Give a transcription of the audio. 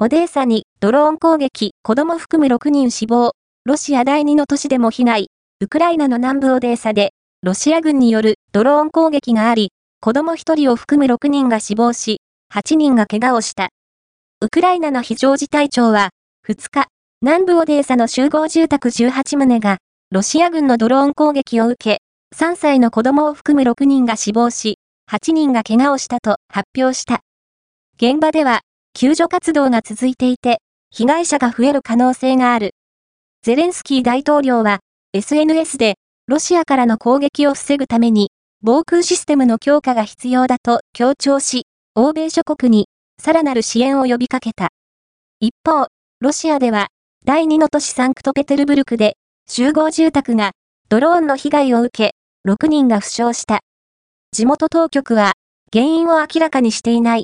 オデーサにドローン攻撃、子供含む6人死亡、ロシア第2の都市でも被害、ウクライナの南部オデーサで、ロシア軍によるドローン攻撃があり、子供1人を含む6人が死亡し、8人が怪我をした。ウクライナの非常事態庁は、2日、南部オデーサの集合住宅18棟が、ロシア軍のドローン攻撃を受け、3歳の子供を含む6人が死亡し、8人が怪我をしたと発表した。現場では、救助活動が続いていて、被害者が増える可能性がある。ゼレンスキー大統領は、SNS で、ロシアからの攻撃を防ぐために、防空システムの強化が必要だと強調し、欧米諸国に、さらなる支援を呼びかけた。一方、ロシアでは、第2の都市サンクトペテルブルクで、集合住宅が、ドローンの被害を受け、6人が負傷した。地元当局は、原因を明らかにしていない。